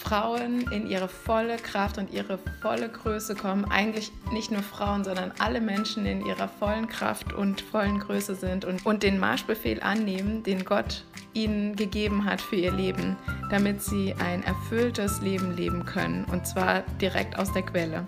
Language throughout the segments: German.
Frauen in ihre volle Kraft und ihre volle Größe kommen. Eigentlich nicht nur Frauen, sondern alle Menschen in ihrer vollen Kraft und vollen Größe sind und, und den Marschbefehl annehmen, den Gott ihnen gegeben hat für ihr Leben, damit sie ein erfülltes Leben leben können. Und zwar direkt aus der Quelle.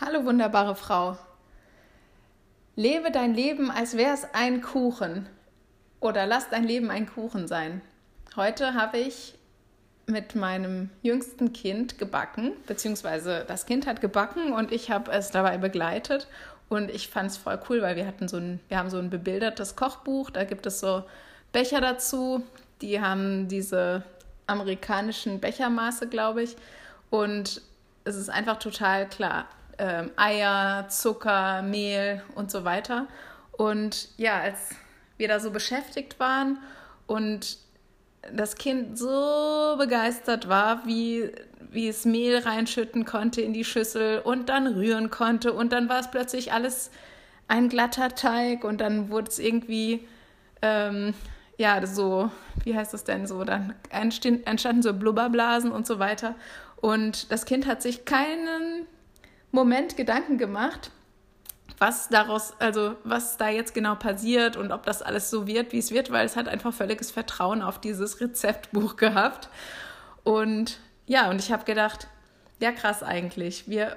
Hallo wunderbare Frau. Lebe dein Leben, als wäre es ein Kuchen. Oder lass dein Leben ein Kuchen sein. Heute habe ich mit meinem jüngsten Kind gebacken, beziehungsweise das Kind hat gebacken und ich habe es dabei begleitet. Und ich fand es voll cool, weil wir hatten so ein, wir haben so ein bebildertes Kochbuch, da gibt es so Becher dazu, die haben diese amerikanischen Bechermaße, glaube ich. Und es ist einfach total klar. Ähm, Eier, Zucker, Mehl und so weiter. Und ja, als wir da so beschäftigt waren und das Kind so begeistert war, wie, wie es Mehl reinschütten konnte in die Schüssel und dann rühren konnte und dann war es plötzlich alles ein glatter Teig und dann wurde es irgendwie, ähm, ja, so, wie heißt das denn so, dann entstanden so Blubberblasen und so weiter. Und das Kind hat sich keinen Moment Gedanken gemacht, was daraus, also was da jetzt genau passiert und ob das alles so wird, wie es wird, weil es hat einfach völliges Vertrauen auf dieses Rezeptbuch gehabt. Und ja, und ich habe gedacht, ja krass eigentlich. Wir,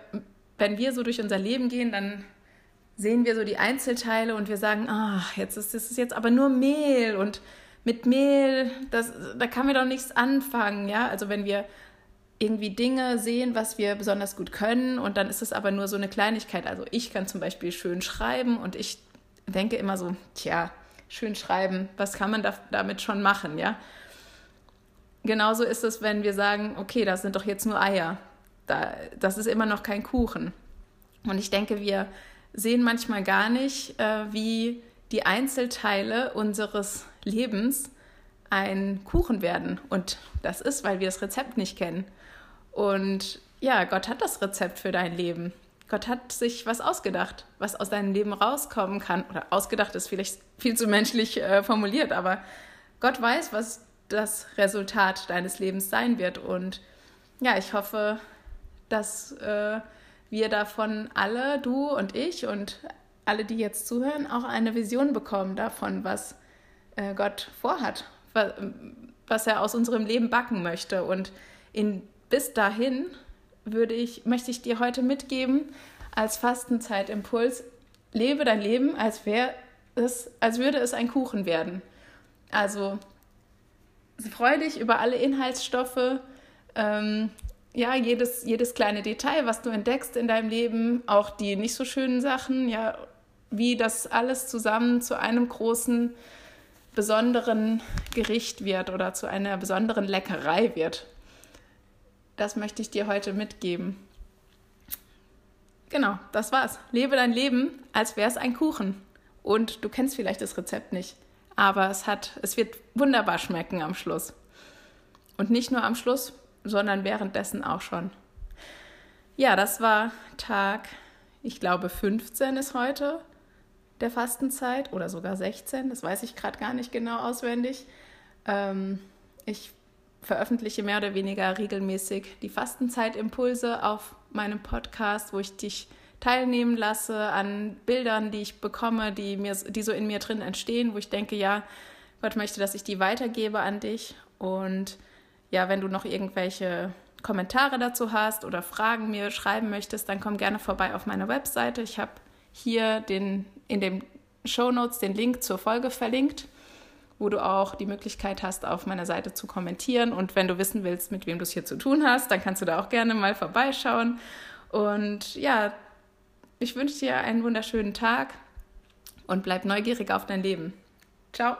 wenn wir so durch unser Leben gehen, dann sehen wir so die Einzelteile und wir sagen, ach, jetzt ist es jetzt aber nur Mehl und mit Mehl, das, da kann wir doch nichts anfangen, ja. Also wenn wir irgendwie Dinge sehen, was wir besonders gut können und dann ist es aber nur so eine Kleinigkeit. Also ich kann zum Beispiel schön schreiben und ich denke immer so, tja, schön schreiben, was kann man da, damit schon machen, ja? Genauso ist es, wenn wir sagen, okay, das sind doch jetzt nur Eier. Da, das ist immer noch kein Kuchen. Und ich denke, wir sehen manchmal gar nicht, äh, wie die Einzelteile unseres Lebens ein Kuchen werden. Und das ist, weil wir das Rezept nicht kennen. Und ja, Gott hat das Rezept für dein Leben. Gott hat sich was ausgedacht, was aus deinem Leben rauskommen kann. Oder ausgedacht ist vielleicht viel zu menschlich äh, formuliert, aber Gott weiß, was das Resultat deines Lebens sein wird. Und ja, ich hoffe, dass äh, wir davon alle, du und ich und alle, die jetzt zuhören, auch eine Vision bekommen davon, was äh, Gott vorhat, was er aus unserem Leben backen möchte. Und in bis dahin würde ich, möchte ich dir heute mitgeben als Fastenzeitimpuls, lebe dein Leben, als es, als würde es ein Kuchen werden. Also freu dich über alle Inhaltsstoffe, ähm, ja, jedes, jedes kleine Detail, was du entdeckst in deinem Leben, auch die nicht so schönen Sachen, ja, wie das alles zusammen zu einem großen, besonderen Gericht wird oder zu einer besonderen Leckerei wird das möchte ich dir heute mitgeben. Genau, das war's. Lebe dein Leben, als wäre es ein Kuchen. Und du kennst vielleicht das Rezept nicht, aber es hat, es wird wunderbar schmecken am Schluss. Und nicht nur am Schluss, sondern währenddessen auch schon. Ja, das war Tag, ich glaube 15 ist heute der Fastenzeit oder sogar 16, das weiß ich gerade gar nicht genau auswendig. Ähm, ich veröffentliche mehr oder weniger regelmäßig die Fastenzeitimpulse auf meinem Podcast, wo ich dich teilnehmen lasse an Bildern, die ich bekomme, die, mir, die so in mir drin entstehen, wo ich denke, ja, Gott möchte, dass ich die weitergebe an dich. Und ja, wenn du noch irgendwelche Kommentare dazu hast oder Fragen mir schreiben möchtest, dann komm gerne vorbei auf meiner Webseite. Ich habe hier den, in den Show Notes den Link zur Folge verlinkt wo du auch die Möglichkeit hast, auf meiner Seite zu kommentieren. Und wenn du wissen willst, mit wem du es hier zu tun hast, dann kannst du da auch gerne mal vorbeischauen. Und ja, ich wünsche dir einen wunderschönen Tag und bleib neugierig auf dein Leben. Ciao.